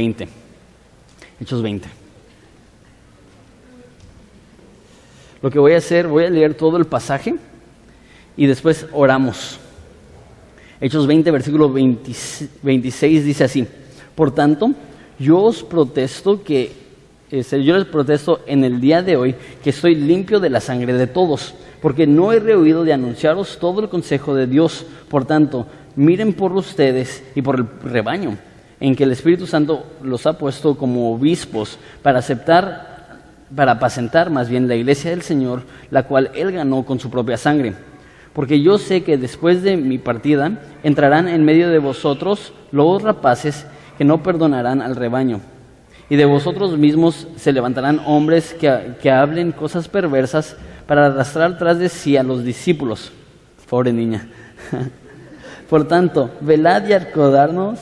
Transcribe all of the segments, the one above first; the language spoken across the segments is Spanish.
20. Hechos 20. Lo que voy a hacer, voy a leer todo el pasaje y después oramos. Hechos 20, versículo 26 dice así, por tanto, yo os protesto que, este, yo les protesto en el día de hoy que estoy limpio de la sangre de todos, porque no he rehuido de anunciaros todo el consejo de Dios. Por tanto, miren por ustedes y por el rebaño en que el Espíritu Santo los ha puesto como obispos para aceptar, para apacentar más bien la iglesia del Señor, la cual Él ganó con su propia sangre. Porque yo sé que después de mi partida entrarán en medio de vosotros lobos rapaces que no perdonarán al rebaño. Y de vosotros mismos se levantarán hombres que, que hablen cosas perversas para arrastrar tras de sí a los discípulos. Pobre niña. Por tanto, velad y acordarnos,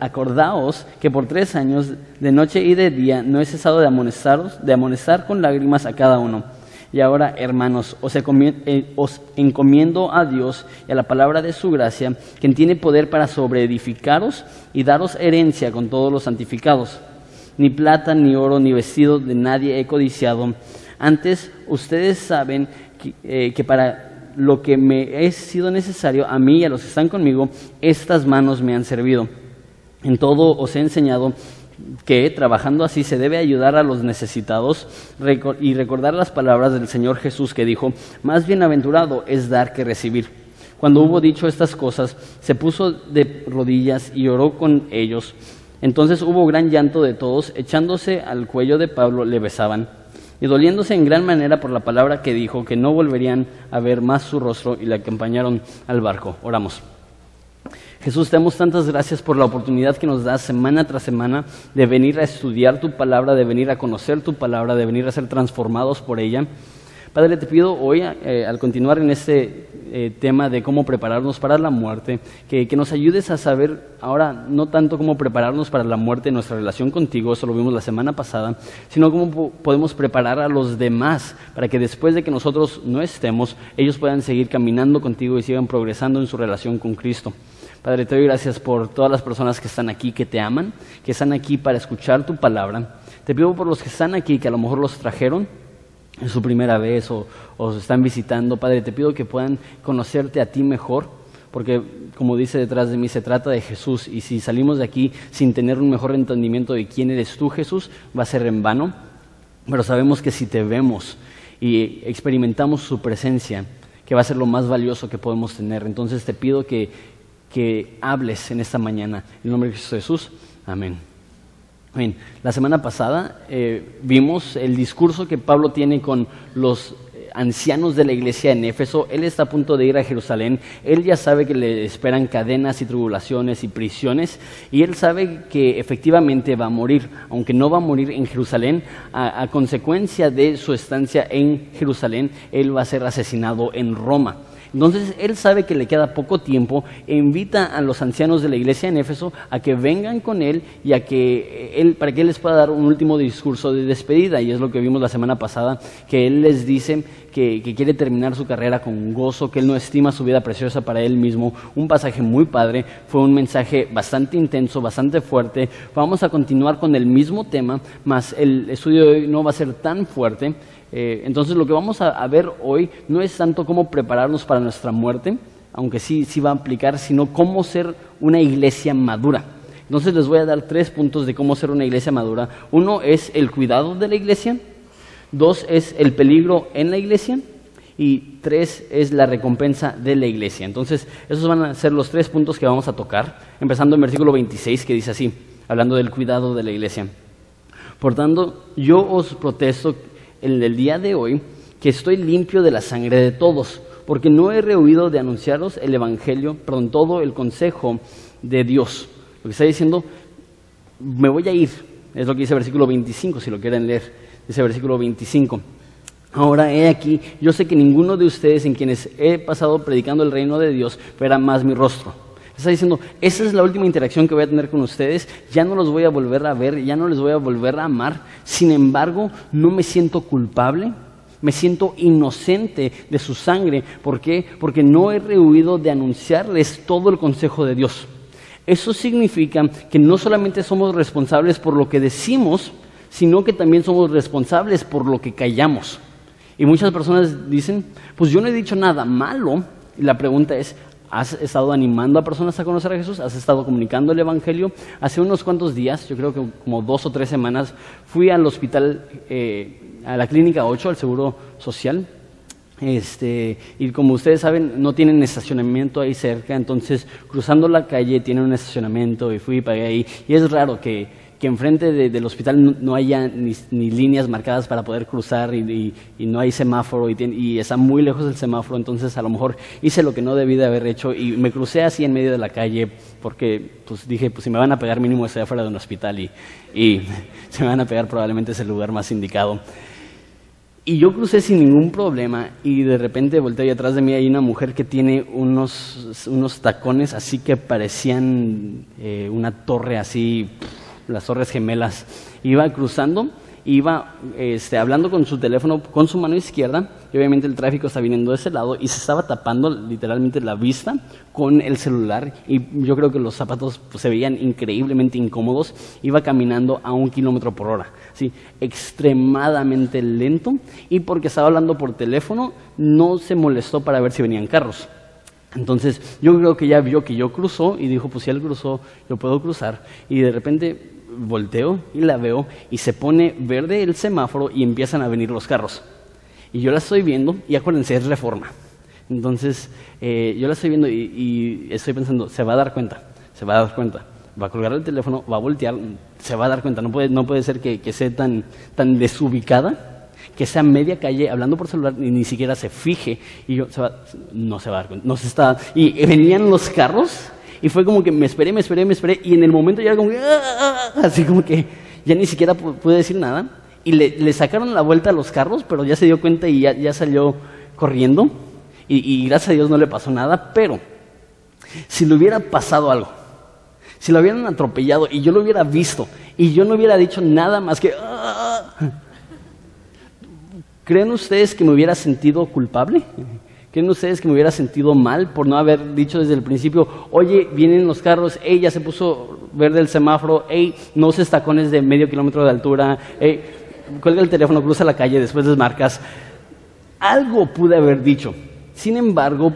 acordaos que por tres años, de noche y de día, no he cesado de amonestaros, de amonestar con lágrimas a cada uno. Y ahora, hermanos, os, eh, os encomiendo a Dios y a la palabra de su gracia, quien tiene poder para sobreedificaros y daros herencia con todos los santificados. Ni plata, ni oro, ni vestido de nadie he codiciado. Antes, ustedes saben que, eh, que para lo que me ha sido necesario a mí y a los que están conmigo, estas manos me han servido. En todo os he enseñado que trabajando así se debe ayudar a los necesitados y recordar las palabras del Señor Jesús que dijo, más bienaventurado es dar que recibir. Cuando hubo dicho estas cosas, se puso de rodillas y oró con ellos. Entonces hubo gran llanto de todos, echándose al cuello de Pablo le besaban y doliéndose en gran manera por la palabra que dijo, que no volverían a ver más su rostro y le acompañaron al barco. Oramos. Jesús, te damos tantas gracias por la oportunidad que nos das semana tras semana de venir a estudiar tu palabra, de venir a conocer tu palabra, de venir a ser transformados por ella. Padre, te pido hoy, eh, al continuar en este eh, tema de cómo prepararnos para la muerte, que, que, nos ayudes a saber ahora no tanto cómo prepararnos para la muerte en nuestra relación contigo, eso lo vimos la semana pasada, sino cómo podemos preparar a los demás para que después de que nosotros no estemos, ellos puedan seguir caminando contigo y sigan progresando en su relación con Cristo. Padre, te doy gracias por todas las personas que están aquí, que te aman, que están aquí para escuchar tu palabra. Te pido por los que están aquí, que a lo mejor los trajeron es su primera vez o, o están visitando, Padre, te pido que puedan conocerte a ti mejor, porque como dice detrás de mí, se trata de Jesús y si salimos de aquí sin tener un mejor entendimiento de quién eres tú, Jesús, va a ser en vano, pero sabemos que si te vemos y experimentamos su presencia, que va a ser lo más valioso que podemos tener. Entonces te pido que, que hables en esta mañana. En el nombre de Jesús, amén. Bien, la semana pasada eh, vimos el discurso que Pablo tiene con los ancianos de la iglesia en Éfeso. Él está a punto de ir a Jerusalén. Él ya sabe que le esperan cadenas y tribulaciones y prisiones. Y él sabe que efectivamente va a morir, aunque no va a morir en Jerusalén. A consecuencia de su estancia en Jerusalén, él va a ser asesinado en Roma. Entonces él sabe que le queda poco tiempo invita a los ancianos de la iglesia en Éfeso a que vengan con él y a que él, para que él les pueda dar un último discurso de despedida. Y es lo que vimos la semana pasada, que él les dice que, que quiere terminar su carrera con gozo, que él no estima su vida preciosa para él mismo. Un pasaje muy padre, fue un mensaje bastante intenso, bastante fuerte. Vamos a continuar con el mismo tema, más el estudio de hoy no va a ser tan fuerte. Eh, entonces lo que vamos a, ver hoy no es tanto cómo prepararnos para nuestra muerte, aunque sí, sí va a aplicar, sino cómo ser una iglesia madura. Entonces les voy a dar tres puntos de cómo ser una iglesia madura. Uno es el cuidado de la iglesia, dos es el peligro en la iglesia y tres es la recompensa de la iglesia. Entonces esos van a ser los tres puntos que vamos a tocar, empezando en versículo 26 que dice así, hablando del cuidado de la iglesia. Por tanto, yo os protesto en el día de hoy que estoy limpio de la sangre de todos, porque no he rehuido de anunciaros el Evangelio, perdón, todo el consejo de Dios. Lo que está diciendo, me voy a ir, es lo que dice el versículo 25, si lo quieren leer, dice el versículo 25. Ahora he aquí, yo sé que ninguno de ustedes en quienes he pasado predicando el reino de Dios verá más mi rostro. Está diciendo, esa es la última interacción que voy a tener con ustedes, ya no los voy a volver a ver, ya no les voy a volver a amar, sin embargo, no me siento culpable, me siento inocente de su sangre. ¿Por qué? Porque no he rehuido de anunciarles todo el consejo de Dios. Eso significa que no solamente somos responsables por lo que decimos, sino que también somos responsables por lo que callamos. Y muchas personas dicen, pues yo no he dicho nada malo. Y la pregunta es, ¿has estado animando a personas a conocer a Jesús? ¿Has estado comunicando el Evangelio? Hace unos cuantos días, yo creo que como dos o tres semanas, fui al hospital, eh, a la clínica 8, al Seguro Social. Este, y como ustedes saben, no tienen estacionamiento ahí cerca, entonces cruzando la calle tienen un estacionamiento y fui y pagué ahí. Y es raro que que enfrente del hospital no, haya ni, líneas marcadas para poder cruzar y, no hay semáforo y, está muy lejos del semáforo, entonces a lo mejor hice lo que no debí de haber hecho y me crucé así en medio de la calle porque pues dije, pues si me van a pegar mínimo estoy afuera de un hospital y, y se me van a pegar probablemente es el lugar más indicado. Y yo crucé sin ningún problema y de repente volteé y atrás de mí hay una mujer que tiene unos, unos tacones así que parecían eh, una torre así las Torres Gemelas. Iba cruzando, iba este, hablando con su teléfono con su mano izquierda, y obviamente el tráfico está viniendo de ese lado, y se estaba tapando literalmente la vista con el celular, y yo creo que los zapatos pues, se veían increíblemente incómodos. Iba caminando a un kilómetro por hora, ¿sí? extremadamente lento, y porque estaba hablando por teléfono, no se molestó para ver si venían carros. Entonces yo creo que ya vio que yo cruzó y dijo, pues si él cruzó, yo puedo cruzar. Y de repente volteo y la veo y se pone verde el semáforo y empiezan a venir los carros. Y yo la estoy viendo y acuérdense, es reforma. Entonces eh, yo la estoy viendo y, estoy pensando, se va a dar cuenta, se va a dar cuenta. Va a colgar el teléfono, va a voltear, se va a dar cuenta. No puede, no puede ser que, que sea tan, tan desubicada que sea media calle hablando por celular y ni siquiera se fije y yo no se va a dar cuenta, no se está y venían los carros y fue como que me esperé, me esperé, me esperé. Y en el momento ya era como que, ah", así como que ya ni siquiera pude decir nada. Y le, sacaron la vuelta a los carros, pero ya se dio cuenta y ya, salió corriendo. Y, gracias a Dios no le pasó nada. Pero si le hubiera pasado algo, si lo hubieran atropellado y yo lo hubiera visto y yo no hubiera dicho nada más que... Ah", ¿Creen ustedes que me hubiera sentido culpable? ¿Creen ustedes que me hubiera sentido mal por no haber dicho desde el principio, oye, vienen los carros, ey, ya se puso verde el semáforo, ey, no se tacones de medio kilómetro de altura, ey, cuelga el teléfono, cruza la calle, después desmarcas? Algo pude haber dicho. Sin embargo,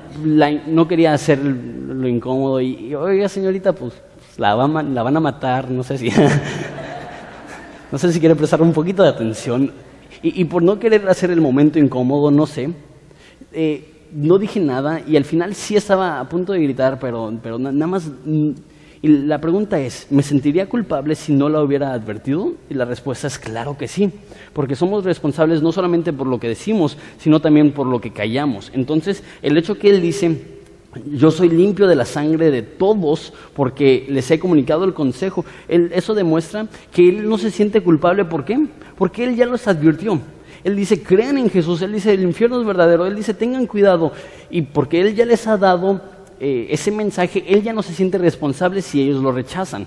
no quería hacer lo incómodo y, oiga, señorita, pues la, la van a matar, no sé si... no sé si quiere prestar un poquito de atención. Y, por no querer hacer el momento incómodo, no sé, eh, no dije nada y al final sí estaba a punto de gritar, pero, pero nada más... Mm, y la pregunta es, ¿me sentiría culpable si no la hubiera advertido? Y la respuesta es claro que sí, porque somos responsables no solamente por lo que decimos, sino también por lo que callamos. Entonces, el hecho que él dice, yo soy limpio de la sangre de todos porque les he comunicado el consejo, eso demuestra que él no se siente culpable. ¿Por qué? Porque él ya los advirtió. Él dice, crean en Jesús, Él dice, el infierno es verdadero, Él dice, tengan cuidado. Y porque Él ya les ha dado eh, ese mensaje, Él ya no se siente responsable si ellos lo rechazan.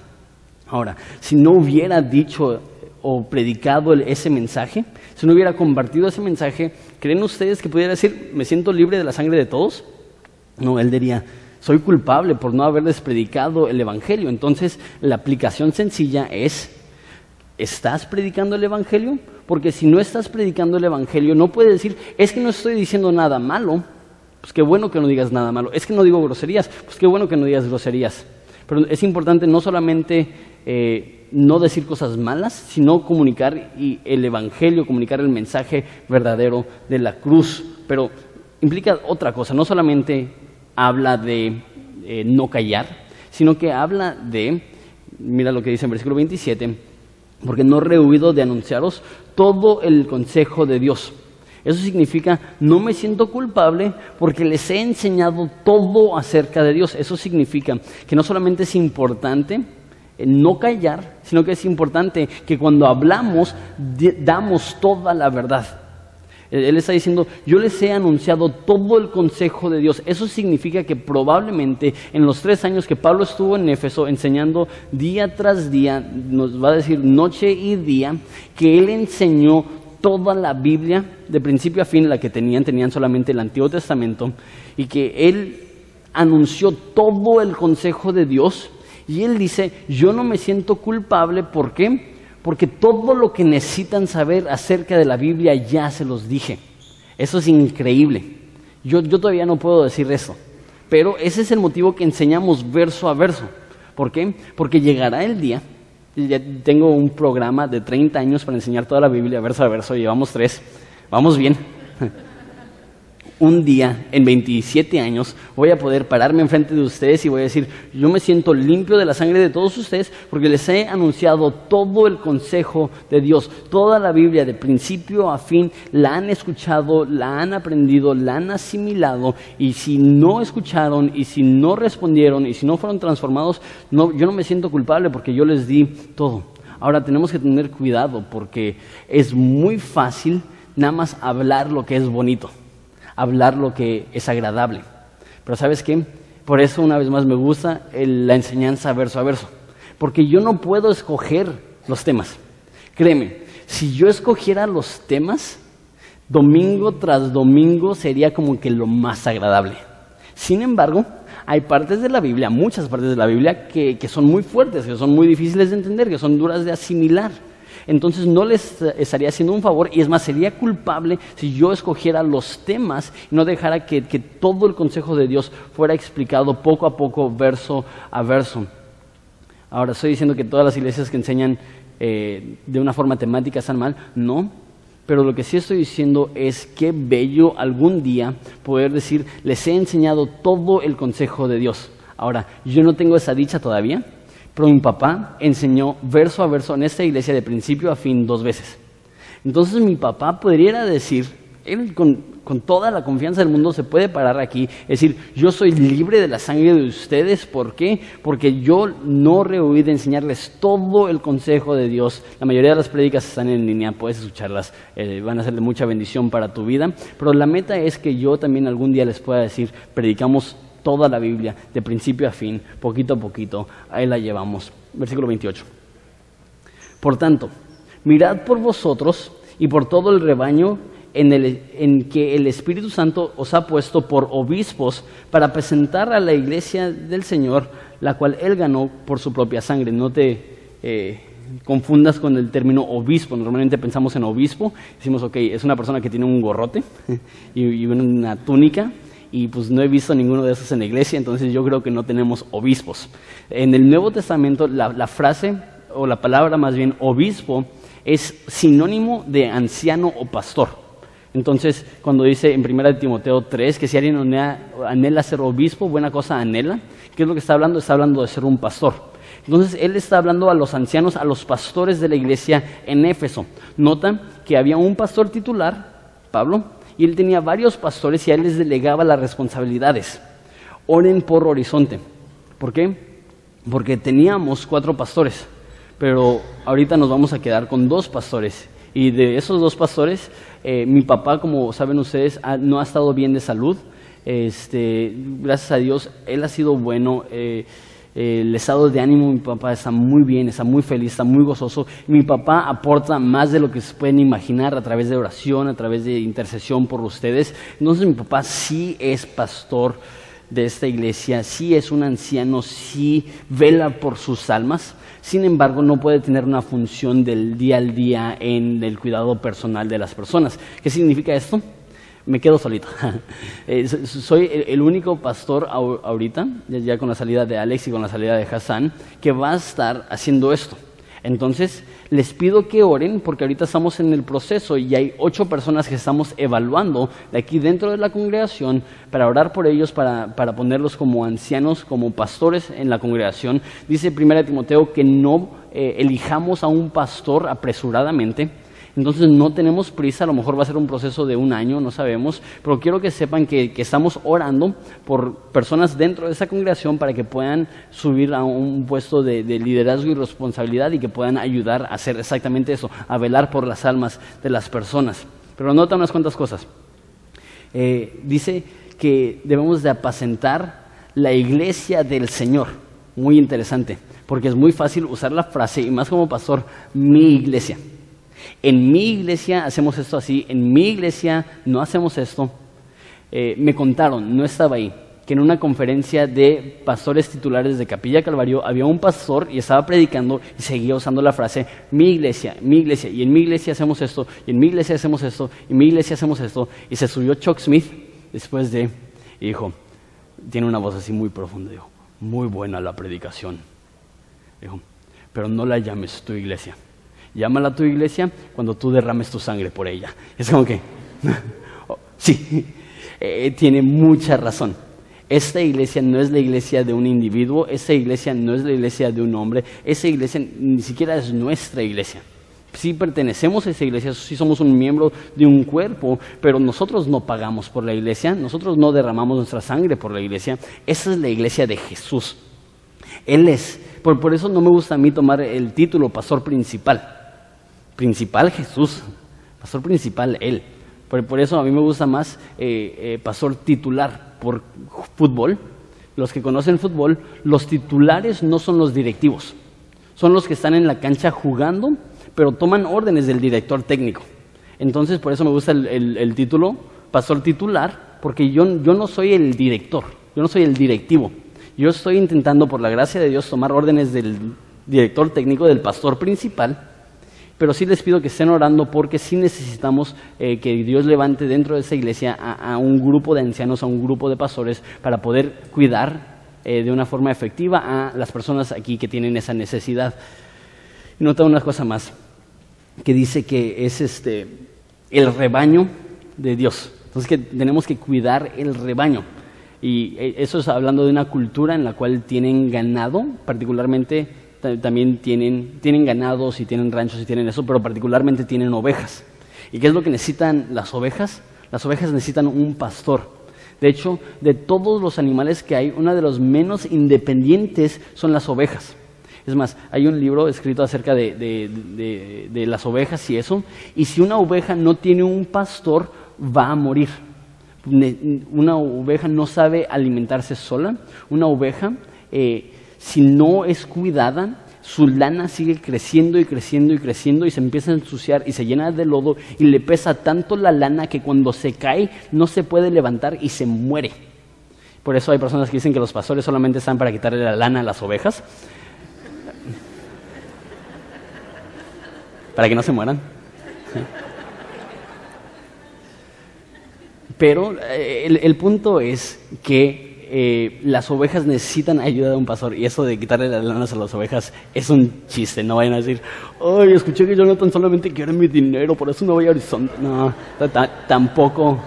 Ahora, si no hubiera dicho o predicado ese mensaje, si no hubiera compartido ese mensaje, ¿creen ustedes que pudiera decir, me siento libre de la sangre de todos? No, Él diría, soy culpable por no haberles predicado el Evangelio. Entonces, la aplicación sencilla es, ¿estás predicando el Evangelio? Porque si no estás predicando el Evangelio, no puedes decir, es que no estoy diciendo nada malo, pues qué bueno que no digas nada malo, es que no digo groserías, pues qué bueno que no digas groserías. Pero es importante no solamente eh, no decir cosas malas, sino comunicar el Evangelio, comunicar el mensaje verdadero de la cruz. Pero implica otra cosa, no solamente habla de eh, no callar, sino que habla de, mira lo que dice en versículo 27, porque no rehuido de anunciaros todo el consejo de Dios. Eso significa, no me siento culpable porque les he enseñado todo acerca de Dios. Eso significa que no solamente es importante no callar, sino que es importante que cuando hablamos damos toda la verdad. Él está diciendo, yo les he anunciado todo el consejo de Dios. Eso significa que probablemente en los tres años que Pablo estuvo en Éfeso enseñando día tras día, nos va a decir noche y día, que él enseñó toda la Biblia de principio a fin, la que tenían, tenían solamente el Antiguo Testamento, y que él anunció todo el consejo de Dios Y él dice, yo no me siento culpable, ¿por qué? Porque todo lo que necesitan saber acerca de la Biblia ya se los dije. Eso es increíble. Yo, yo todavía no puedo decir eso. Pero ese es el motivo que enseñamos verso a verso. ¿Por qué? Porque llegará el día, ya tengo un programa de 30 años para enseñar toda la Biblia verso a verso, llevamos tres, vamos bien. un día, en 27 años, voy a poder pararme enfrente de ustedes y voy a decir, yo me siento limpio de la sangre de todos ustedes porque les he anunciado todo el consejo de Dios, toda la Biblia de principio a fin, la han escuchado, la han aprendido, la han asimilado. Y si no escucharon y si no respondieron y si no fueron transformados, no, yo no me siento culpable porque yo les di todo. Ahora tenemos que tener cuidado porque es muy fácil nada más hablar lo que es bonito hablar lo que es agradable. Pero ¿sabes qué? Por eso una vez más me gusta la enseñanza verso a verso. Porque yo no puedo escoger los temas. Créeme, si yo escogiera los temas, domingo tras domingo sería como que lo más agradable. Sin embargo, hay partes de la Biblia, muchas partes de la Biblia, que, que son muy fuertes, que son muy difíciles de entender, que son duras de asimilar entonces no les estaría haciendo un favor y es más, sería culpable si yo escogiera los temas y no dejara que, todo el consejo de Dios fuera explicado poco a poco, verso a verso. Ahora, estoy diciendo que todas las iglesias que enseñan eh, de una forma temática están mal, no, pero lo que sí estoy diciendo es que bello algún día poder decir, les he enseñado todo el consejo de Dios. Ahora, yo no tengo esa dicha todavía, pero mi papá enseñó verso a verso en esta iglesia de principio a fin dos veces. Entonces mi papá podría decir, él con, toda la confianza del mundo se puede parar aquí, decir, yo soy libre de la sangre de ustedes, ¿por qué? Porque yo no rehuí de enseñarles todo el consejo de Dios. La mayoría de las prédicas están en línea, puedes escucharlas, eh, van a ser de mucha bendición para tu vida, pero la meta es que yo también algún día les pueda decir, predicamos toda la Biblia, de principio a fin, poquito a poquito, ahí la llevamos. Versículo 28. Por tanto, mirad por vosotros y por todo el rebaño en, el, en, que el Espíritu Santo os ha puesto por obispos para presentar a la iglesia del Señor, la cual Él ganó por su propia sangre. No te eh, confundas con el término obispo. Normalmente pensamos en obispo, decimos, ok, es una persona que tiene un gorrote y una túnica, y pues no he visto ninguno de esos en la iglesia, entonces yo creo que no tenemos obispos. En el Nuevo Testamento la, frase, o la palabra más bien obispo, es sinónimo de anciano o pastor. Entonces, cuando dice en 1 Timoteo 3 que si alguien anhela, ser obispo, buena cosa anhela, ¿qué es lo que está hablando? Está hablando de ser un pastor. Entonces, él está hablando a los ancianos, a los pastores de la iglesia en Éfeso. Nota que había un pastor titular, Pablo, y él tenía varios pastores y a él les delegaba las responsabilidades. Oren por horizonte. ¿Por qué? Porque teníamos cuatro pastores, pero ahorita nos vamos a quedar con dos pastores. Y de esos dos pastores, eh, mi papá, como saben ustedes, no ha estado bien de salud. Este, gracias a Dios, él ha sido bueno. Eh, el estado de ánimo de mi papá está muy bien, está muy feliz, está muy gozoso. Mi papá aporta más de lo que se pueden imaginar a través de oración, a través de intercesión por ustedes. Entonces mi papá sí es pastor de esta iglesia, sí es un anciano, sí vela por sus almas. Sin embargo, no puede tener una función del día al día en el cuidado personal de las personas. ¿Qué significa esto? Me quedo solito. Eh, soy el único pastor ahorita, ya con la salida de Alex y con la salida de Hassan, que va a estar haciendo esto. Entonces, les pido que oren porque ahorita estamos en el proceso y hay ocho personas que estamos evaluando de aquí dentro de la congregación para orar por ellos, para, para ponerlos como ancianos, como pastores en la congregación. Dice 1 Timoteo que no eh, elijamos a un pastor apresuradamente, entonces no tenemos prisa, a lo mejor va a ser un proceso de un año, no sabemos, pero quiero que sepan que, estamos orando por personas dentro de esa congregación para que puedan subir a un puesto de, liderazgo y responsabilidad y que puedan ayudar a hacer exactamente eso, a velar por las almas de las personas. Pero nota unas cuantas cosas. Eh, dice que debemos de apacentar la iglesia del Señor. Muy interesante, porque es muy fácil usar la frase, y más como pastor, mi iglesia. En mi iglesia hacemos esto así, en mi iglesia no hacemos esto. Eh, me contaron, no estaba ahí. que en una conferencia de pastores titulares de Capilla Calvario había un pastor y estaba predicando y seguía usando la frase mi iglesia, mi iglesia, y en mi iglesia hacemos esto, y en mi iglesia hacemos esto, y en mi iglesia hacemos esto, y se subió Chuck Smith después de, y dijo, tiene una voz así muy profunda, dijo, muy buena la predicación. Dijo, pero no la llames tu iglesia. Llámala tu iglesia cuando tú derrames tu sangre por ella. Es como que, oh, sí, eh, tiene mucha razón. Esta iglesia no es la iglesia de un individuo, esta iglesia no es la iglesia de un hombre, esa iglesia ni siquiera es nuestra iglesia. Sí pertenecemos a esa iglesia, sí somos un miembro de un cuerpo, pero nosotros no pagamos por la iglesia, nosotros no derramamos nuestra sangre por la iglesia. Esa es la iglesia de Jesús. Él es. Por, por eso no me gusta a mí tomar el título pastor principal. Principal Jesús, pastor principal Él. Por, eso a mí me gusta más eh, eh, pastor titular por fútbol. Los que conocen fútbol, los titulares no son los directivos, son los que están en la cancha jugando, pero toman órdenes del director técnico. Entonces, por eso me gusta el, título, pastor titular, porque yo, yo no soy el director, yo no soy el directivo. Yo estoy intentando, por la gracia de Dios, tomar órdenes del director técnico, del pastor principal, pero sí les pido que estén orando porque sí necesitamos eh, que Dios levante dentro de esa iglesia a, un grupo de ancianos, a un grupo de pastores, para poder cuidar eh, de una forma efectiva a las personas aquí que tienen esa necesidad. Y nota una cosa más, que dice que es este, el rebaño de Dios. Entonces que tenemos que cuidar el rebaño. Y eh, eso es hablando de una cultura en la cual tienen ganado, particularmente también tienen, tienen ganados y tienen ranchos y tienen eso, pero particularmente tienen ovejas. ¿Y qué es lo que necesitan las ovejas? Las ovejas necesitan un pastor. De hecho, de todos los animales que hay, una de los menos independientes son las ovejas. Es más, hay un libro escrito acerca de, de, las ovejas y eso, y si una oveja no tiene un pastor, va a morir. Una oveja no sabe alimentarse sola, una oveja eh, si no es cuidada, su lana sigue creciendo y creciendo y creciendo y se empieza a ensuciar y se llena de lodo y le pesa tanto la lana que cuando se cae no se puede levantar y se muere. Por eso hay personas que dicen que los pastores solamente están para quitarle la lana a las ovejas. Para que no se mueran. Pero eh, el punto es que eh, las ovejas necesitan ayuda de un pastor y eso de quitarle las lanas a las ovejas es un chiste, no vayan a decir, ay, escuché que Jonathan solamente quiere mi dinero, por eso no voy a Horizonte. No, tampoco,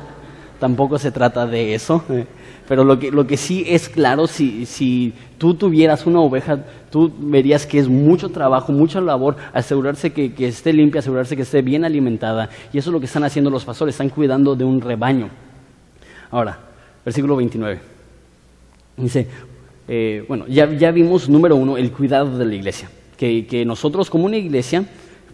tampoco se trata de eso. Eh. Pero lo que, lo que sí es claro, si, si tú tuvieras una oveja, tú verías que es mucho trabajo, mucha labor, asegurarse que, que esté limpia, asegurarse que esté bien alimentada. Y eso es lo que están haciendo los pastores, están cuidando de un rebaño. Ahora, versículo 29. Dice, eh, bueno, ya, vimos, número uno, el cuidado de la iglesia. Que, nosotros como una iglesia,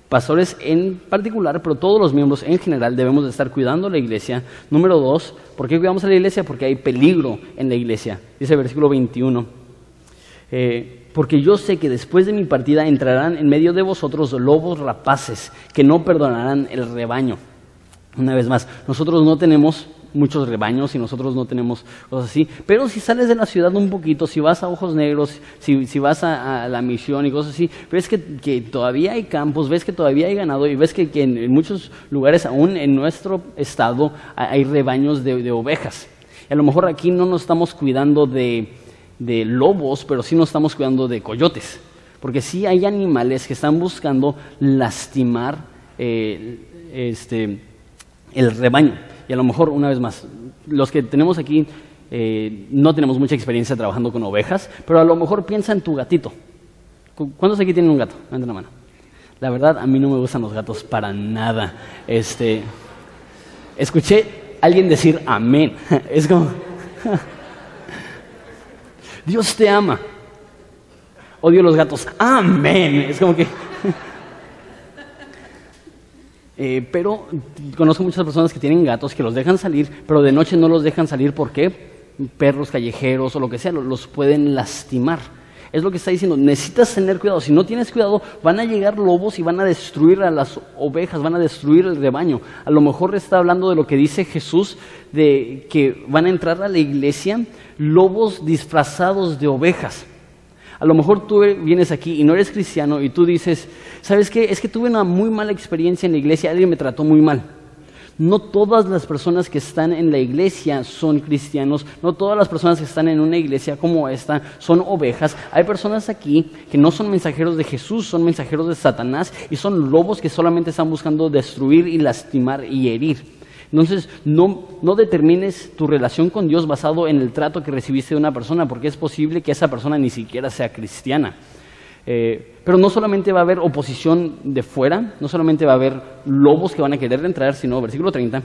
pastores en particular, pero todos los miembros en general debemos de estar cuidando la iglesia. Número dos, ¿por qué cuidamos a la iglesia? Porque hay peligro en la iglesia. Dice el versículo 21. Eh, porque yo sé que después de mi partida entrarán en medio de vosotros lobos rapaces que no perdonarán el rebaño. Una vez más, nosotros no tenemos muchos rebaños y nosotros no tenemos cosas así. Pero si sales de la ciudad un poquito, si vas a Ojos Negros, si, vas a, la misión y cosas así, ves que, todavía hay campos, ves que todavía hay ganado y ves que, en, muchos lugares, aún en nuestro estado, hay rebaños de, ovejas. Y a lo mejor aquí no nos estamos cuidando de, lobos, pero sí nos estamos cuidando de coyotes. Porque sí hay animales que están buscando lastimar eh, este, el rebaño. Y a lo mejor, una vez más, los que tenemos aquí eh, no tenemos mucha experiencia trabajando con ovejas, pero a lo mejor piensa en tu gatito. ¿Cuántos aquí tienen un gato? Levanta la mano. La verdad, a mí no me gustan los gatos para nada. Este, escuché a alguien decir amén. Es como, Dios te ama. Odio los gatos. Amén. Es como que... Eh, pero conozco muchas personas que tienen gatos que los dejan salir, pero de noche no los dejan salir porque perros callejeros o lo que sea los pueden lastimar. Es lo que está diciendo. Necesitas tener cuidado. Si no tienes cuidado, van a llegar lobos y van a destruir a las ovejas, van a destruir el rebaño. A lo mejor está hablando de lo que dice Jesús, de que van a entrar a la iglesia lobos disfrazados de ovejas. A lo mejor tú vienes aquí y no eres cristiano y tú dices, ¿sabes qué? Es que tuve una muy mala experiencia en la iglesia, alguien me trató muy mal. No todas las personas que están en la iglesia son cristianos, no todas las personas que están en una iglesia como esta son ovejas. Hay personas aquí que no son mensajeros de Jesús, son mensajeros de Satanás y son lobos que solamente están buscando destruir y lastimar y herir. Entonces, no, no determines tu relación con Dios basado en el trato que recibiste de una persona, porque es posible que esa persona ni siquiera sea cristiana. Eh, pero no solamente va a haber oposición de fuera, no solamente va a haber lobos que van a querer entrar, sino, versículo 30,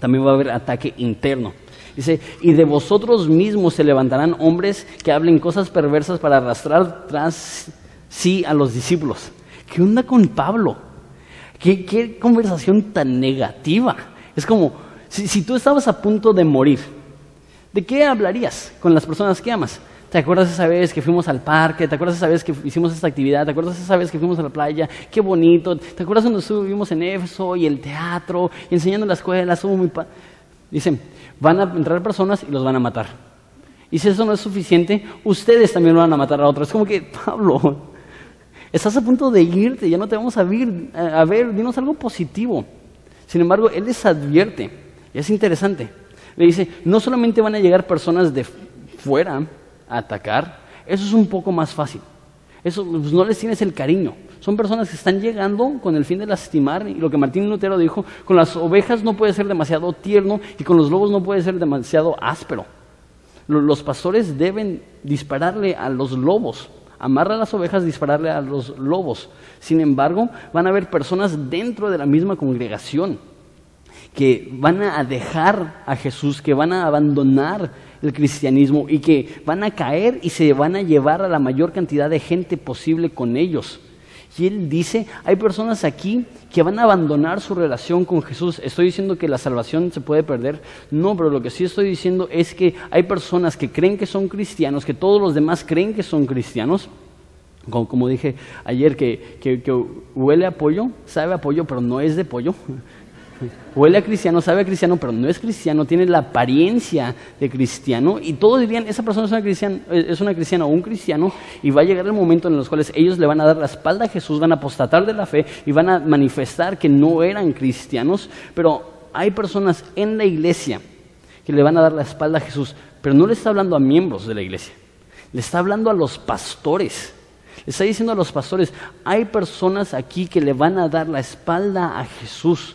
también va a haber ataque interno. Dice, y de vosotros mismos se levantarán hombres que hablen cosas perversas para arrastrar tras sí a los discípulos. ¿Qué onda con Pablo? ¿Qué, qué conversación tan negativa? Es como, si, tú estabas a punto de morir, ¿de qué hablarías con las personas que amas? ¿Te acuerdas esa vez que fuimos al parque? ¿Te acuerdas esa vez que hicimos esta actividad? ¿Te acuerdas esa vez que fuimos a la playa? ¡Qué bonito! ¿Te acuerdas cuando estuvimos en Éfeso y el teatro y enseñando en la escuela? Dicen, van a entrar personas y los van a matar. Y si eso no es suficiente, ustedes también van a matar a otros. Es como que, Pablo, estás a punto de irte, ya no te vamos a ver, a ver dinos algo positivo. Sin embargo, Él les advierte, y es interesante, le dice, no solamente van a llegar personas de fuera a atacar, eso es un poco más fácil. Eso pues, no les tienes el cariño. Son personas que están llegando con el fin de lastimar, y lo que Martín Lutero dijo, con las ovejas no puede ser demasiado tierno y con los lobos no puede ser demasiado áspero. Los pastores deben dispararle a los lobos, amarra a las ovejas, dispararle a los lobos. Sin embargo, van a haber personas dentro de la misma congregación que van a dejar a Jesús, que van a abandonar el cristianismo y que van a caer y se van a llevar a la mayor cantidad de gente posible con ellos. Y él dice, hay personas aquí que van a abandonar su relación con Jesús. ¿Estoy diciendo que la salvación se puede perder? No, pero lo que sí estoy diciendo es que hay personas que creen que son cristianos, que todos los demás creen que son cristianos. Como, dije ayer, que, que huele a pollo, sabe a pollo, pero no es de pollo. Huele a cristiano, sabe a cristiano, pero no es cristiano, tiene la apariencia de cristiano y todos dirían, esa persona es una, cristiana, es una cristiana o un cristiano y va a llegar el momento en los cuales ellos le van a dar la espalda a Jesús, van a apostatar de la fe y van a manifestar que no eran cristianos, pero hay personas en la iglesia que le van a dar la espalda a Jesús, pero no le está hablando a miembros de la iglesia, le está hablando a los pastores. Le está diciendo a los pastores, hay personas aquí que le van a dar la espalda a Jesús.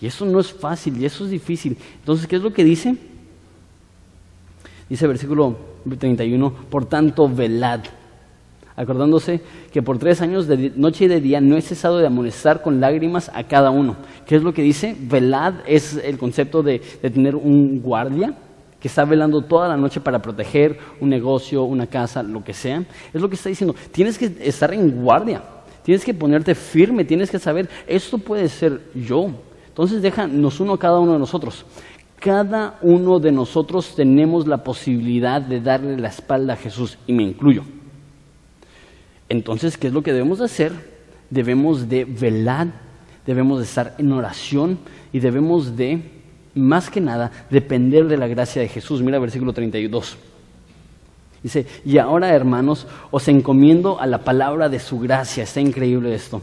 Y eso no es fácil, y eso es difícil. Entonces, ¿qué es lo que dice? Dice versículo 31, por tanto, velad, acordándose que por tres años de noche y de día no he cesado de amonestar con lágrimas a cada uno. ¿Qué es lo que dice? Velad es el concepto de, de tener un guardia que está velando toda la noche para proteger un negocio, una casa, lo que sea. Es lo que está diciendo. Tienes que estar en guardia, tienes que ponerte firme, tienes que saber, esto puede ser yo, entonces déjanos uno cada uno de nosotros. Cada uno de nosotros tenemos la posibilidad de darle la espalda a Jesús, y me incluyo. Entonces, ¿qué es lo que debemos de hacer? Debemos de velar, debemos de estar en oración y debemos de, más que nada, depender de la gracia de Jesús. Mira versículo 32. Dice, y ahora hermanos, os encomiendo a la palabra de su gracia. Está increíble esto.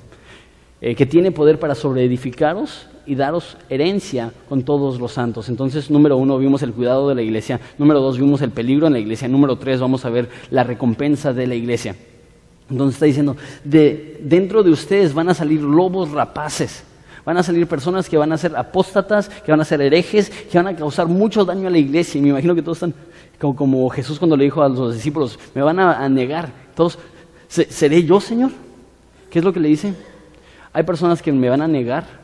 Eh, que tiene poder para sobreedificaros y daros herencia con todos los santos. Entonces, número uno, vimos el cuidado de la iglesia. Número dos, vimos el peligro en la iglesia. Número tres, vamos a ver la recompensa de la iglesia. Entonces está diciendo, de, dentro de ustedes van a salir lobos rapaces. Van a salir personas que van a ser apóstatas, que van a ser herejes, que van a causar mucho daño a la iglesia. Y me imagino que todos están como, Jesús cuando le dijo a los discípulos, me van a, a negar. Todos, ¿seré yo, Señor? ¿Qué es lo que le dice? Hay personas que me van a negar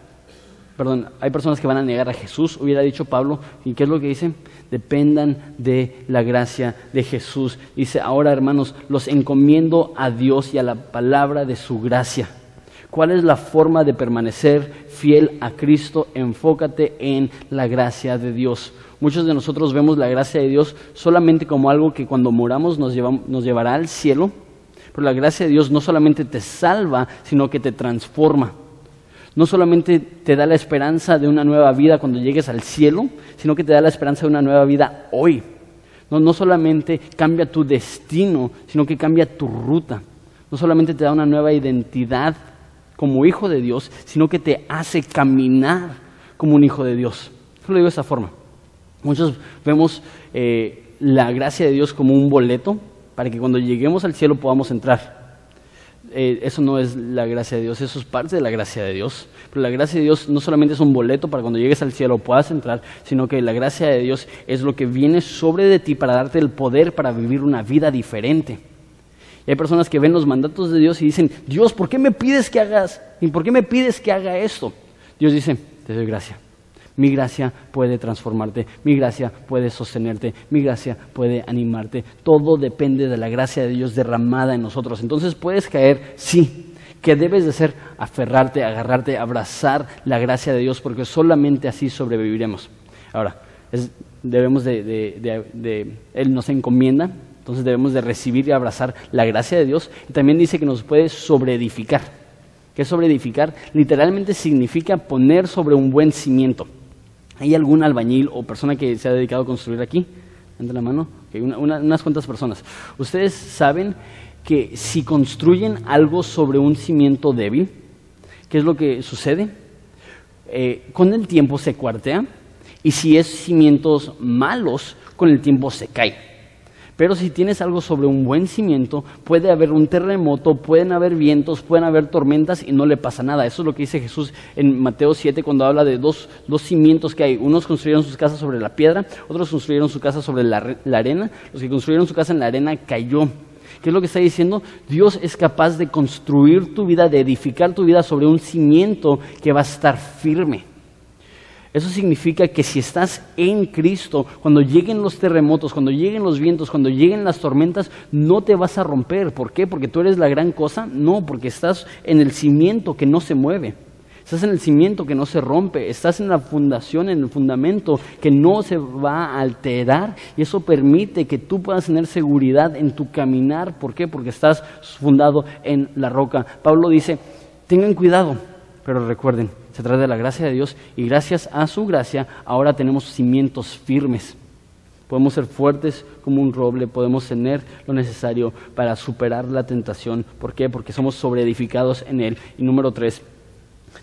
perdón, hay personas que van a negar a Jesús, hubiera dicho Pablo, ¿y qué es lo que dice? Dependan de la gracia de Jesús. Dice, ahora hermanos, los encomiendo a Dios y a la palabra de su gracia. ¿Cuál es la forma de permanecer fiel a Cristo? Enfócate en la gracia de Dios. Muchos de nosotros vemos la gracia de Dios solamente como algo que cuando moramos nos, nos llevará al cielo, pero la gracia de Dios no solamente te salva, sino que te transforma. No solamente te da la esperanza de una nueva vida cuando llegues al cielo, sino que te da la esperanza de una nueva vida hoy. No, no solamente cambia tu destino, sino que cambia tu ruta. No solamente te da una nueva identidad como hijo de Dios, sino que te hace caminar como un hijo de Dios. Yo lo digo de esa forma. Muchos vemos eh, la gracia de Dios como un boleto para que cuando lleguemos al cielo podamos entrar. Eh, eso no es la gracia de Dios, eso es parte de la gracia de Dios. Pero la gracia de Dios no solamente es un boleto para cuando llegues al cielo puedas entrar, sino que la gracia de Dios es lo que viene sobre de ti para darte el poder para vivir una vida diferente. Y hay personas que ven los mandatos de Dios y dicen, Dios, ¿por qué me pides que hagas? ¿Y por qué me pides que haga esto? Dios dice, te doy gracia. Mi gracia puede transformarte, mi gracia puede sostenerte, mi gracia puede animarte. Todo depende de la gracia de Dios derramada en nosotros. Entonces puedes caer, sí, que debes de ser aferrarte, agarrarte, abrazar la gracia de Dios, porque solamente así sobreviviremos. Ahora, debemos de, Él nos encomienda, entonces debemos de recibir y abrazar la gracia de Dios. Y también dice que nos puede sobreedificar. ¿Qué sobreedificar? Literalmente significa poner sobre un buen cimiento. ¿Hay algún albañil o persona que se ha dedicado a construir aquí? La mano. unas cuantas personas. Ustedes saben que si construyen algo sobre un cimiento débil, ¿qué es lo que sucede? Eh, con el tiempo se cuartea y si es cimientos malos, con el tiempo se cae. Pero si tienes algo sobre un buen cimiento, puede haber un terremoto, pueden haber vientos, pueden haber tormentas y no le pasa nada. Eso es lo que dice Jesús en Mateo 7 cuando habla de dos, dos cimientos que hay. Unos construyeron sus casas sobre la piedra, otros construyeron su casa sobre la, la arena. Los que construyeron su casa en la arena cayó. ¿Qué es lo que está diciendo? Dios es capaz de construir tu vida, de edificar tu vida sobre un cimiento que va a estar firme. Eso significa que si estás en Cristo, cuando lleguen los terremotos, cuando lleguen los vientos, cuando lleguen las tormentas, no te vas a romper. ¿Por qué? Porque tú eres la gran cosa. No, porque estás en el cimiento que no se mueve. Estás en el cimiento que no se rompe, estás en la fundación, en el fundamento que no se va a alterar y eso permite que tú puedas tener seguridad en tu caminar. ¿Por qué? Porque estás fundado en la roca. Pablo dice, tengan cuidado, pero recuerden, se trata de la gracia de Dios y gracias a su gracia ahora tenemos cimientos firmes. Podemos ser fuertes como un roble, podemos tener lo necesario para superar la tentación. ¿Por qué? Porque somos sobreedificados en Él. Y número tres,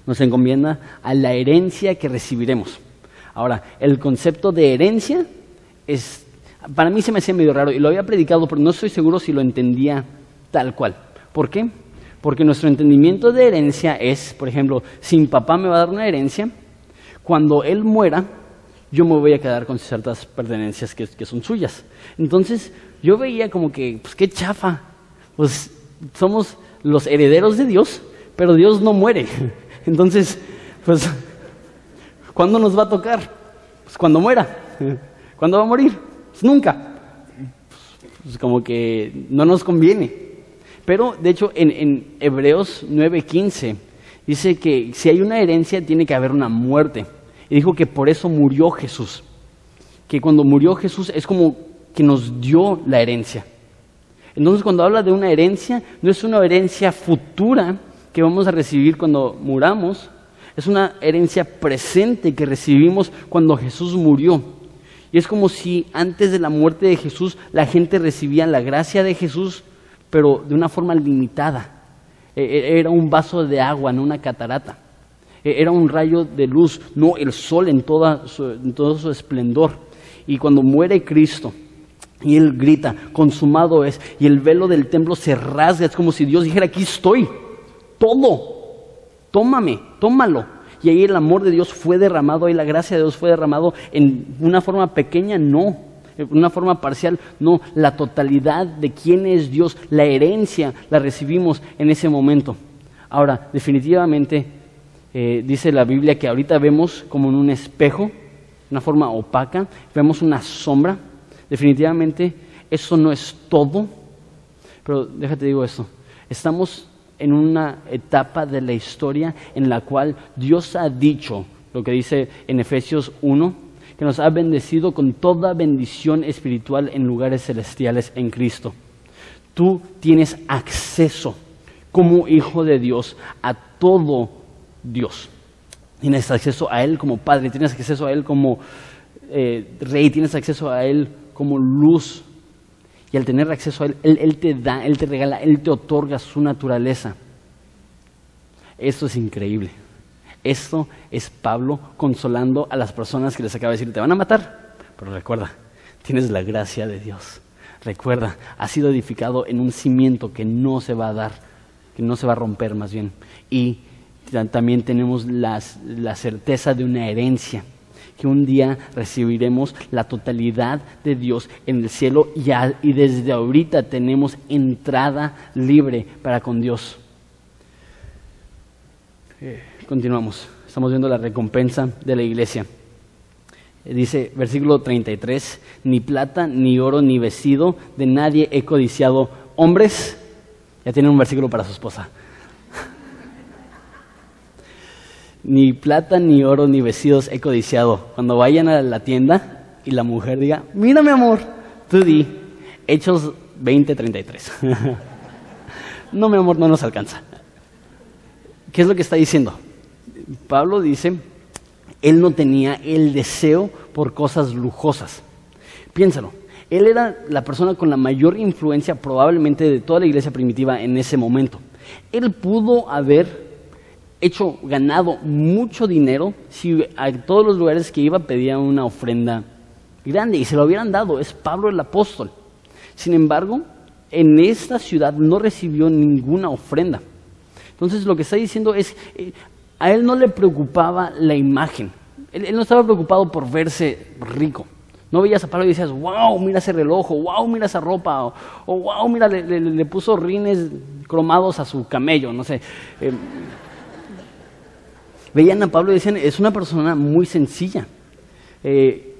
nos encomienda a la herencia que recibiremos. Ahora, el concepto de herencia es, para mí se me hacía medio raro y lo había predicado, pero no estoy seguro si lo entendía tal cual. ¿Por qué? Porque nuestro entendimiento de herencia es, por ejemplo, si mi papá me va a dar una herencia, cuando él muera, yo me voy a quedar con ciertas pertenencias que, son suyas. Entonces, yo veía como que, pues qué chafa, pues somos los herederos de Dios, pero Dios no muere. Entonces, pues, ¿cuándo nos va a tocar? Pues cuando muera. ¿Cuándo va a morir? Pues nunca. Pues como que no nos conviene. Pero, de hecho, en, Hebreos 9:15 dice que si hay una herencia tiene que haber una muerte. Y dijo que por eso murió Jesús. Que cuando murió Jesús es como que nos dio la herencia. Entonces, cuando habla de una herencia, no es una herencia futura que vamos a recibir cuando muramos, es una herencia presente que recibimos cuando Jesús murió. Y es como si antes de la muerte de Jesús la gente recibía la gracia de Jesús pero de una forma limitada. E, e, era un vaso de agua, no una catarata. E, era un rayo de luz, no el sol en, en todo su esplendor. Y cuando muere Cristo, y él grita, consumado es, y el velo del templo se rasga, es como si Dios dijera, aquí estoy, todo, tómame, tómalo. Y ahí el amor de Dios fue derramado, ahí la gracia de Dios fue derramado en una forma pequeña, no, una forma parcial, no, la totalidad de quién es Dios, la herencia la recibimos en ese momento. Ahora, definitivamente, eh, dice la Biblia que ahorita vemos como en un espejo, una forma opaca, vemos una sombra. Definitivamente, eso no es todo, pero déjate digo esto, estamos en una etapa de la historia en la cual Dios ha dicho, lo que dice en Efesios 1, que nos ha bendecido con toda bendición espiritual en lugares celestiales en Cristo. Tú tienes acceso como hijo de Dios a todo Dios. Tienes acceso a Él como Padre, tienes acceso a Él como eh, Rey, tienes acceso a Él como luz. Y al tener acceso a él, él, él, te da, Él te regala, Él te otorga su naturaleza. Esto es increíble. Esto es Pablo consolando a las personas que les acaba de decir, te van a matar. Pero recuerda, tienes la gracia de Dios. Recuerda, has sido edificado en un cimiento que no se va a dar, que no se va a romper más bien. Y también tenemos la certeza de una herencia que un día recibiremos la totalidad de Dios en el cielo y, desde ahorita tenemos entrada libre para con Dios. Continuamos. Estamos viendo la recompensa de la iglesia. Eh, dice versículo 33, ni plata, ni oro, ni vestido de nadie he codiciado. Hombres, ya tienen un versículo para su esposa. ni plata, ni oro, ni vestidos he codiciado. Cuando vayan a la tienda y la mujer diga, mira mi amor, tú di, Hechos 20:33. no, mi amor, no nos alcanza. ¿Qué es lo que está diciendo? Pablo dice, él no tenía el deseo por cosas lujosas. Piénsalo, él era la persona con la mayor influencia probablemente de toda la iglesia primitiva en ese momento. Él pudo haber hecho, ganado mucho dinero si a todos los lugares que iba pedía una ofrenda grande y se lo hubieran dado. Es Pablo el apóstol. Sin embargo, en esta ciudad no recibió ninguna ofrenda. Entonces lo que está diciendo es, eh, a él no le preocupaba la imagen. Él, no estaba preocupado por verse rico. No veías a Pablo y decías, wow, mira ese reloj, wow, mira esa ropa, o, wow, mira, le, puso rines cromados a su camello, no sé. Eh, veían a Pablo y decían, es una persona muy sencilla. Eh,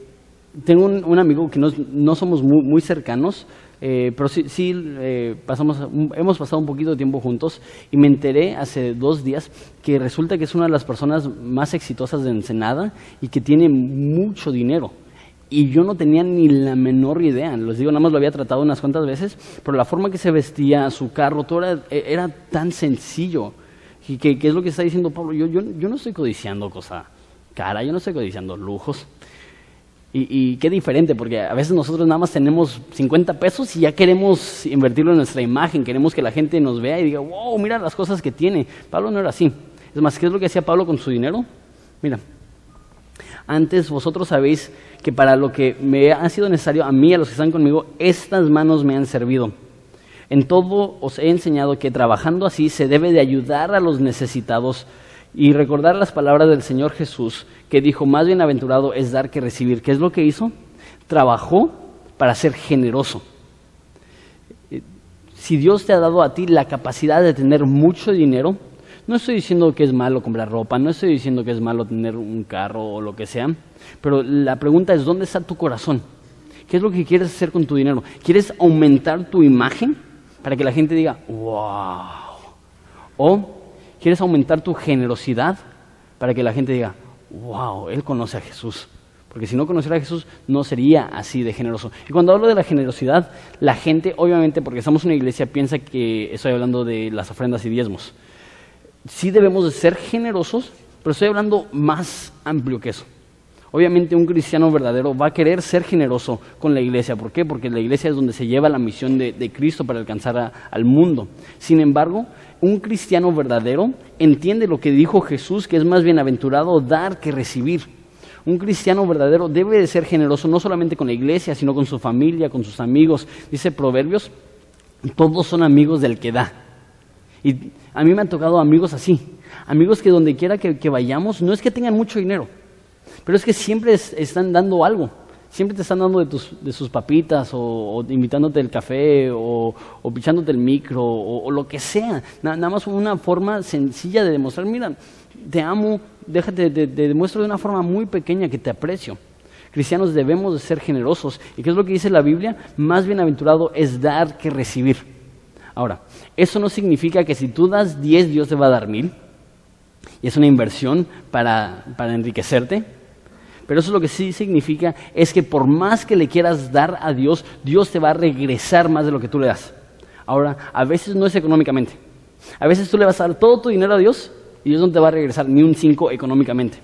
tengo un, amigo que no, somos muy, cercanos, eh, pero sí, eh, pasamos, hemos pasado un poquito de tiempo juntos y me enteré hace dos días que resulta que es una de las personas más exitosas de Ensenada y que tiene mucho dinero. Y yo no tenía ni la menor idea, les digo, nada más lo había tratado unas cuantas veces, pero la forma que se vestía, su carro, todo era, era tan sencillo. ¿Y qué, es lo que está diciendo Pablo? Yo, yo, yo no estoy codiciando cosa cara, yo no estoy codiciando lujos. Y, y, qué diferente, porque a veces nosotros nada más tenemos 50 pesos y ya queremos invertirlo en nuestra imagen, queremos que la gente nos vea y diga, wow, mira las cosas que tiene. Pablo no era así. Es más, ¿qué es lo que hacía Pablo con su dinero? Mira, antes vosotros sabéis que para lo que me ha sido necesario a mí, a los que están conmigo, estas manos me han servido. En todo os he enseñado que trabajando así se debe de ayudar a los necesitados y recordar las palabras del Señor Jesús que dijo, más bienaventurado es dar que recibir. ¿Qué es lo que hizo? Trabajó para ser generoso. Eh, si Dios te ha dado a ti la capacidad de tener mucho dinero, no estoy diciendo que es malo comprar ropa, no estoy diciendo que es malo tener un carro o lo que sea, pero la pregunta es, ¿dónde está tu corazón? ¿Qué es lo que quieres hacer con tu dinero? ¿Quieres aumentar tu imagen? para que la gente diga, wow. O quieres aumentar tu generosidad para que la gente diga, wow, él conoce a Jesús. Porque si no conociera a Jesús, no sería así de generoso. Y cuando hablo de la generosidad, la gente, obviamente, porque estamos en una iglesia, piensa que estoy hablando de las ofrendas y diezmos. Sí debemos de ser generosos, pero estoy hablando más amplio que eso. Obviamente un cristiano verdadero va a querer ser generoso con la iglesia. ¿Por qué? Porque la iglesia es donde se lleva la misión de, Cristo para alcanzar al mundo. Sin embargo, un cristiano verdadero entiende lo que dijo Jesús, que es más bienaventurado dar que recibir. Un cristiano verdadero debe de ser generoso no solamente con la iglesia, sino con su familia, con sus amigos. Dice Proverbios, todos son amigos del que da. Y a mí me han tocado amigos así, amigos que donde quiera que vayamos, no es que tengan mucho dinero, pero es que siempre están dando algo. Siempre te están dando de, tus, de sus papitas o, invitándote el café o, pichándote el micro o, lo que sea. nada más una forma sencilla de demostrar, mira, te amo, déjate, te, demuestro de una forma muy pequeña que te aprecio. Cristianos debemos de ser generosos. ¿Y qué es lo que dice la Biblia? Más bienaventurado es dar que recibir. Ahora, eso no significa que si tú das 10, Dios te va a dar mil. Y es una inversión para, para enriquecerte. Pero eso lo que sí significa es que por más que le quieras dar a Dios, Dios te va a regresar más de lo que tú le das. Ahora, a veces no es económicamente. A veces tú le vas a dar todo tu dinero a Dios y Dios no te va a regresar ni un 5 económicamente.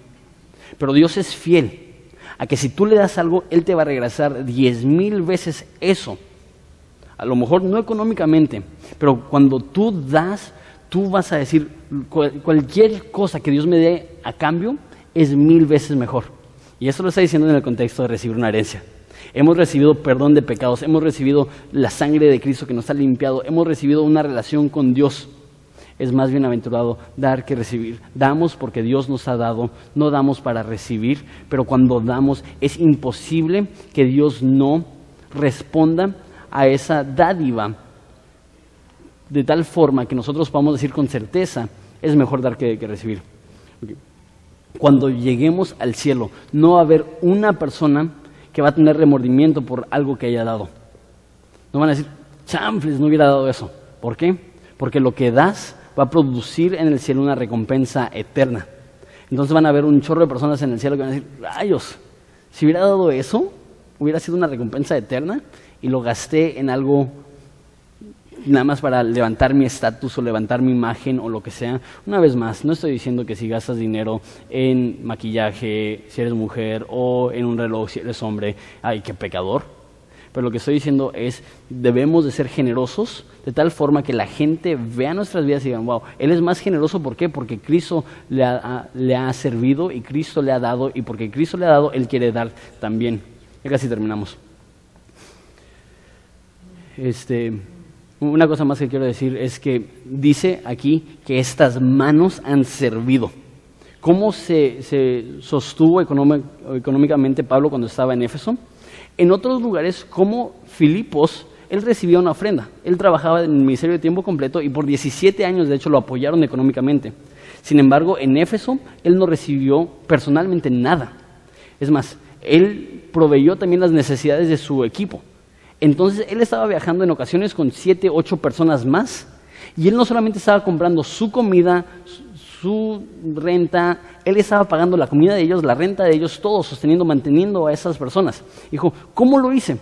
Pero Dios es fiel a que si tú le das algo, Él te va a regresar diez mil veces eso. A lo mejor no económicamente, pero cuando tú das, tú vas a decir, cualquier cosa que Dios me dé a cambio es mil veces mejor. Y eso lo está diciendo en el contexto de recibir una herencia. Hemos recibido perdón de pecados, hemos recibido la sangre de Cristo que nos ha limpiado, hemos recibido una relación con Dios es más bienaventurado dar que recibir. Damos porque Dios nos ha dado, no damos para recibir, pero cuando damos es imposible que Dios no responda a esa dádiva de tal forma que nosotros podamos decir con certeza, es mejor dar que, recibir. Cuando lleguemos al cielo, no va a haber una persona que va a tener remordimiento por algo que haya dado. No van a decir, chanfles, no hubiera dado eso. ¿Por qué? Porque lo que das va a producir en el cielo una recompensa eterna. Entonces van a haber un chorro de personas en el cielo que van a decir, rayos, si hubiera dado eso, hubiera sido una recompensa eterna y lo gasté en algo nada más para levantar mi estatus o levantar mi imagen o lo que sea. Una vez más, no estoy diciendo que si gastas dinero en maquillaje, si eres mujer, o en un reloj, si eres hombre, ay, qué pecador. Pero lo que estoy diciendo es, debemos de ser generosos de tal forma que la gente vea nuestras vidas y digan, wow, Él es más generoso, ¿por qué? Porque Cristo le ha, le ha servido y Cristo le ha dado, y porque Cristo le ha dado, Él quiere dar también. Ya casi terminamos. Este, una cosa más que quiero decir es que dice aquí que estas manos han servido. ¿Cómo se, sostuvo económicamente Pablo cuando estaba en Éfeso? En otros lugares, como Filipos, él recibía una ofrenda. Él trabajaba en el ministerio de tiempo completo y por 17 años, de hecho, lo apoyaron económicamente. Sin embargo, en Éfeso, él no recibió personalmente nada. Es más, él proveyó también las necesidades de su equipo. Entonces, él estaba viajando en ocasiones con siete, ocho personas más. Y él no solamente estaba comprando su comida, su renta, él estaba pagando la comida de ellos, la renta de ellos, todo, sosteniendo, manteniendo a esas personas. Dijo, ¿cómo lo hice?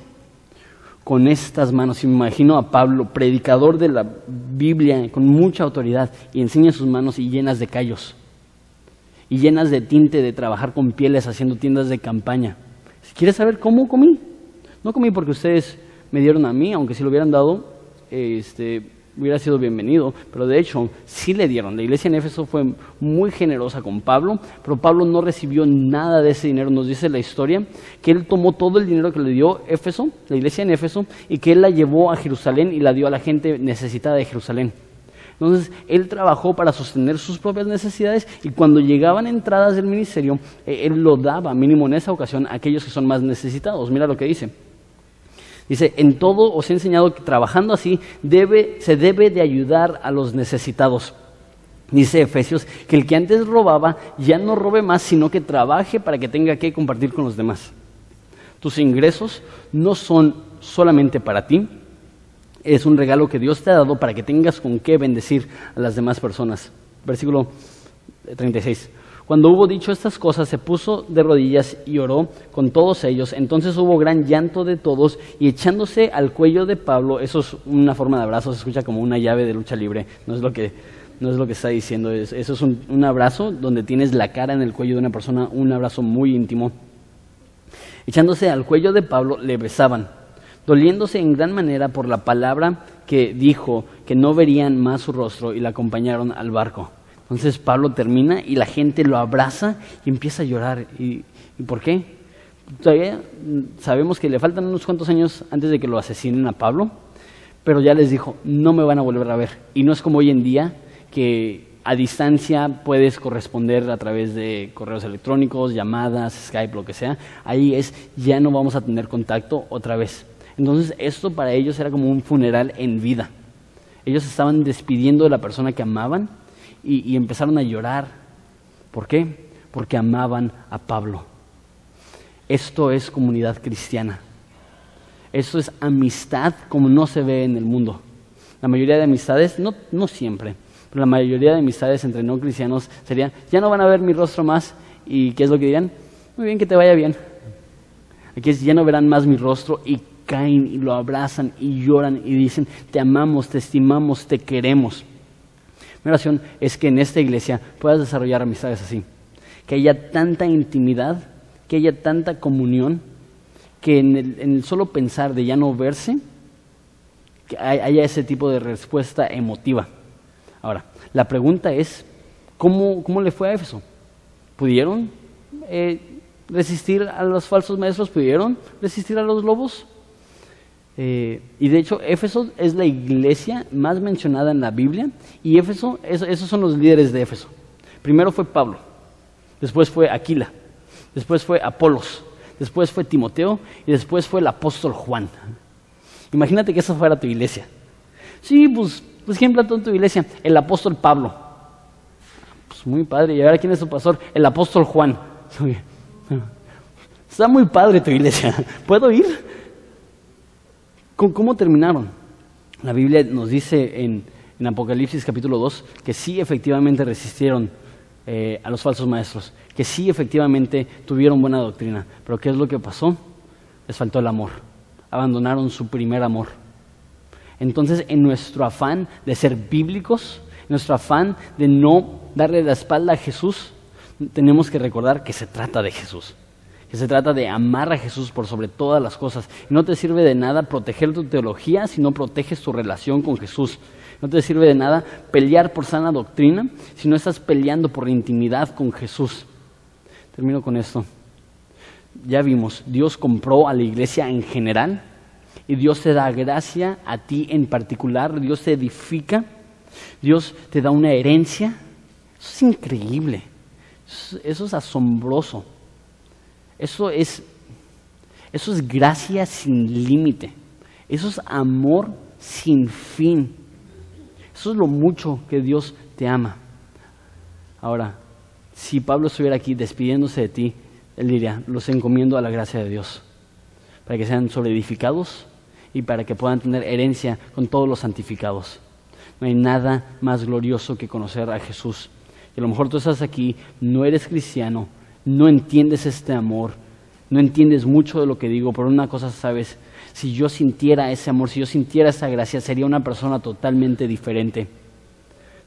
Con estas manos. Imagino a Pablo, predicador de la Biblia, con mucha autoridad, y enseña sus manos y llenas de callos, y llenas de tinte de trabajar con pieles, haciendo tiendas de campaña. Quieres saber cómo comí, no comí porque ustedes me dieron a mí, aunque si lo hubieran dado, este, hubiera sido bienvenido, pero de hecho sí le dieron. La iglesia en Éfeso fue muy generosa con Pablo, pero Pablo no recibió nada de ese dinero. Nos dice la historia que él tomó todo el dinero que le dio Éfeso, la iglesia en Éfeso, y que él la llevó a Jerusalén y la dio a la gente necesitada de Jerusalén. Entonces, él trabajó para sostener sus propias necesidades y cuando llegaban entradas del ministerio, eh, él lo daba, mínimo en esa ocasión, a aquellos que son más necesitados. Mira lo que dice. Dice, en todo os he enseñado que trabajando así se debe de ayudar a los necesitados. Dice Efesios que el que antes robaba ya no robe más, sino que trabaje para que tenga que compartir con los demás. Tus ingresos no son solamente para ti, es un regalo que Dios te ha dado para que tengas con qué bendecir a las demás personas. Versículo 36. Cuando hubo dicho estas cosas, se puso de rodillas y oró con todos ellos. Entonces hubo gran llanto de todos y echándose al cuello de Pablo, eso es una forma de abrazo, se escucha como una llave de lucha libre, no es lo que, no es lo que está diciendo, eso es un, un abrazo donde tienes la cara en el cuello de una persona, un abrazo muy íntimo. Echándose al cuello de Pablo, le besaban, doliéndose en gran manera por la palabra que dijo que no verían más su rostro y la acompañaron al barco. Entonces Pablo termina y la gente lo abraza y empieza a llorar. ¿Y, por qué? Todavía sabemos que le faltan unos cuantos años antes de que lo asesinen a Pablo, pero ya les dijo, no me van a volver a ver. Y no es como hoy en día que a distancia puedes corresponder a través de correos electrónicos, llamadas, Skype, lo que sea. Ahí es, ya no vamos a tener contacto otra vez. Entonces esto para ellos era como un funeral en vida. Ellos estaban despidiendo de la persona que amaban y, empezaron a llorar. ¿Por qué? Porque amaban a Pablo. Esto es comunidad cristiana. Esto es amistad como no se ve en el mundo. La mayoría de amistades, no, no siempre, pero la mayoría de amistades entre no cristianos serían, ya no van a ver mi rostro más, y ¿qué es lo que dirían? Muy bien, que te vaya bien. Aquí es, ya no verán más mi rostro y caen y lo abrazan y lloran y dicen, te amamos, te estimamos, te queremos. Mi oración es que en esta iglesia puedas desarrollar amistades así, que haya tanta intimidad, que haya tanta comunión, que en el, solo pensar de ya no verse, que haya ese tipo de respuesta emotiva. Ahora, la pregunta es, ¿cómo, cómo le fue a Éfeso? ¿Pudieron eh, resistir a los falsos maestros? ¿Pudieron resistir a los lobos? Eh, y de hecho, Éfeso es la iglesia más mencionada en la Biblia y Éfeso, esos son los líderes de Éfeso. Primero fue Pablo, después fue Aquila, después fue Apolos, después fue Timoteo y después fue el apóstol Juan. Imagínate que esa fuera tu iglesia. Sí, pues, pues ¿quién plantó en tu iglesia? El apóstol Pablo. Pues muy padre. ¿Y ahora quién es su pastor? El apóstol Juan. Está muy padre tu iglesia. ¿Puedo ir? ¿Cómo, terminaron? La Biblia nos dice en, Apocalipsis capítulo 2 que sí efectivamente resistieron eh, a los falsos maestros, que sí efectivamente tuvieron buena doctrina, pero ¿qué es lo que pasó? Les faltó el amor, abandonaron su primer amor. Entonces, en nuestro afán de ser bíblicos, en nuestro afán de no darle la espalda a Jesús, tenemos que recordar que se trata de Jesús que se trata de amar a Jesús por sobre todas las cosas. no te sirve de nada proteger tu teología si no proteges tu relación con Jesús. No te sirve de nada pelear por sana doctrina si no estás peleando por intimidad con Jesús. Termino con esto. Ya vimos, Dios compró a la iglesia en general y Dios te da gracia a ti en particular, Dios te edifica, Dios te da una herencia. Eso es increíble, eso es asombroso. Eso es, eso es gracia sin límite. Eso es amor sin fin. Eso es lo mucho que Dios te ama. Ahora, si Pablo estuviera aquí despidiéndose de ti, él diría, los encomiendo a la gracia de Dios, para que sean sobreedificados y para que puedan tener herencia con todos los santificados. No hay nada más glorioso que conocer a Jesús. Y a lo mejor tú estás aquí, no eres cristiano, no entiendes este amor, no entiendes mucho de lo que digo, pero una cosa sabes, si yo sintiera ese amor, si yo sintiera esa gracia, sería una persona totalmente diferente.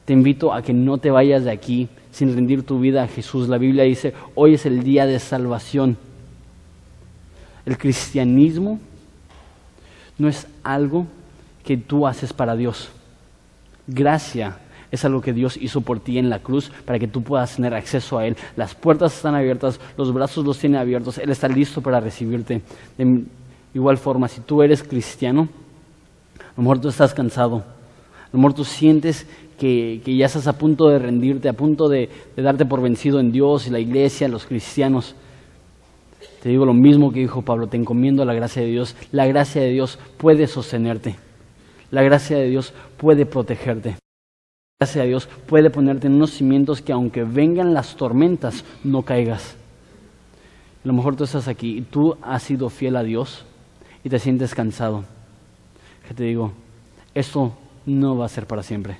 Te invito a que no te vayas de aquí sin rendir tu vida a Jesús. La Biblia dice, hoy es el día de salvación. El cristianismo no es algo que tú haces para Dios. Gracia es algo que Dios hizo por ti en la cruz para que tú puedas tener acceso a Él. Las puertas están abiertas, los brazos los tiene abiertos, Él está listo para recibirte. De igual forma, si tú eres cristiano, a lo mejor tú estás cansado, a lo mejor tú sientes que, ya estás a punto de rendirte, a punto de, darte por vencido en Dios y la iglesia, los cristianos. Te digo lo mismo que dijo Pablo, te encomiendo la gracia de Dios. La gracia de Dios puede sostenerte. La gracia de Dios puede protegerte gracia de Dios puede ponerte en unos cimientos que aunque vengan las tormentas, no caigas. A lo mejor tú estás aquí y tú has sido fiel a Dios y te sientes cansado. Que te digo, esto no va a ser para siempre.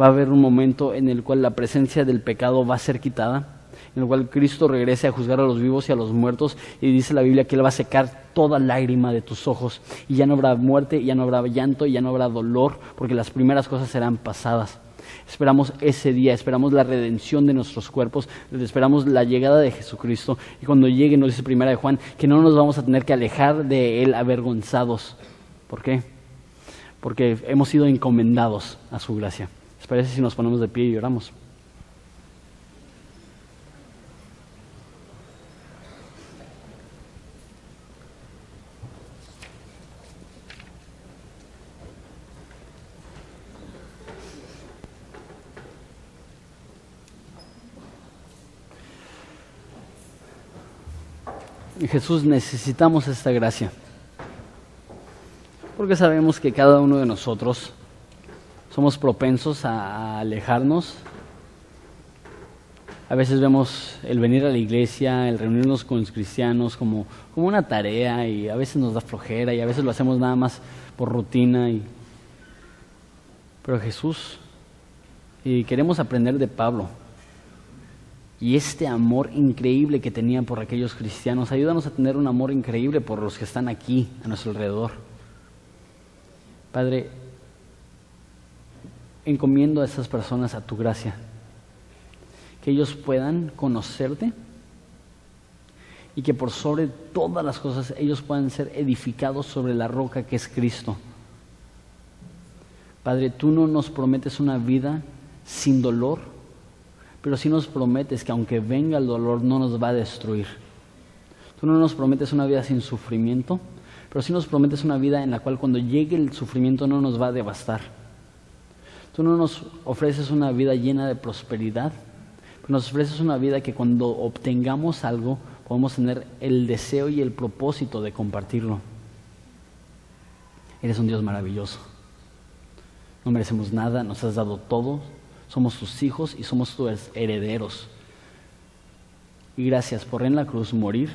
Va a haber un momento en el cual la presencia del pecado va a ser quitada, en el cual Cristo regrese a juzgar a los vivos y a los muertos y dice la Biblia que Él va a secar toda lágrima de tus ojos y ya no habrá muerte, ya no habrá llanto, ya no habrá dolor, porque las primeras cosas serán pasadas. Esperamos ese día, esperamos la redención de nuestros cuerpos, esperamos la llegada de Jesucristo. Y cuando llegue, nos dice Primera de Juan, que no nos vamos a tener que alejar de Él avergonzados. ¿Por qué? Porque hemos sido encomendados a su gracia. ¿Les parece si nos ponemos de pie y oramos? Jesús necesitamos esta gracia. Porque sabemos que cada uno de nosotros somos propensos a alejarnos. A veces vemos el venir a la iglesia, el reunirnos con los cristianos como, como una tarea y a veces nos da flojera y a veces lo hacemos nada más por rutina. Y, Pero Jesús, y queremos aprender de Pablo, y este amor increíble que tenía por aquellos cristianos, ayúdanos a tener un amor increíble por los que están aquí a nuestro alrededor. Padre, encomiendo a esas personas a tu gracia, que ellos puedan conocerte y que por sobre todas las cosas ellos puedan ser edificados sobre la roca que es Cristo. Padre, tú no nos prometes una vida sin dolor, pero sí nos prometes que aunque venga el dolor no nos va a destruir. Tú no nos prometes una vida sin sufrimiento, pero sí nos prometes una vida en la cual cuando llegue el sufrimiento no nos va a devastar. Tú no nos ofreces una vida llena de prosperidad, pero nos ofreces una vida que cuando obtengamos algo podemos tener el deseo y el propósito de compartirlo. Eres un Dios maravilloso. No merecemos nada, nos has dado todo, somos tus hijos y somos tus herederos. Y gracias por en la cruz morir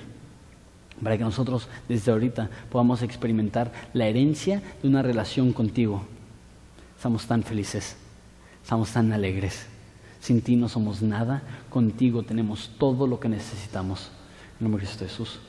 para que nosotros desde ahorita podamos experimentar la herencia de una relación contigo. Estamos tan felices, estamos tan alegres. Sin ti no somos nada, contigo tenemos todo lo que necesitamos. En nombre de Cristo Jesús.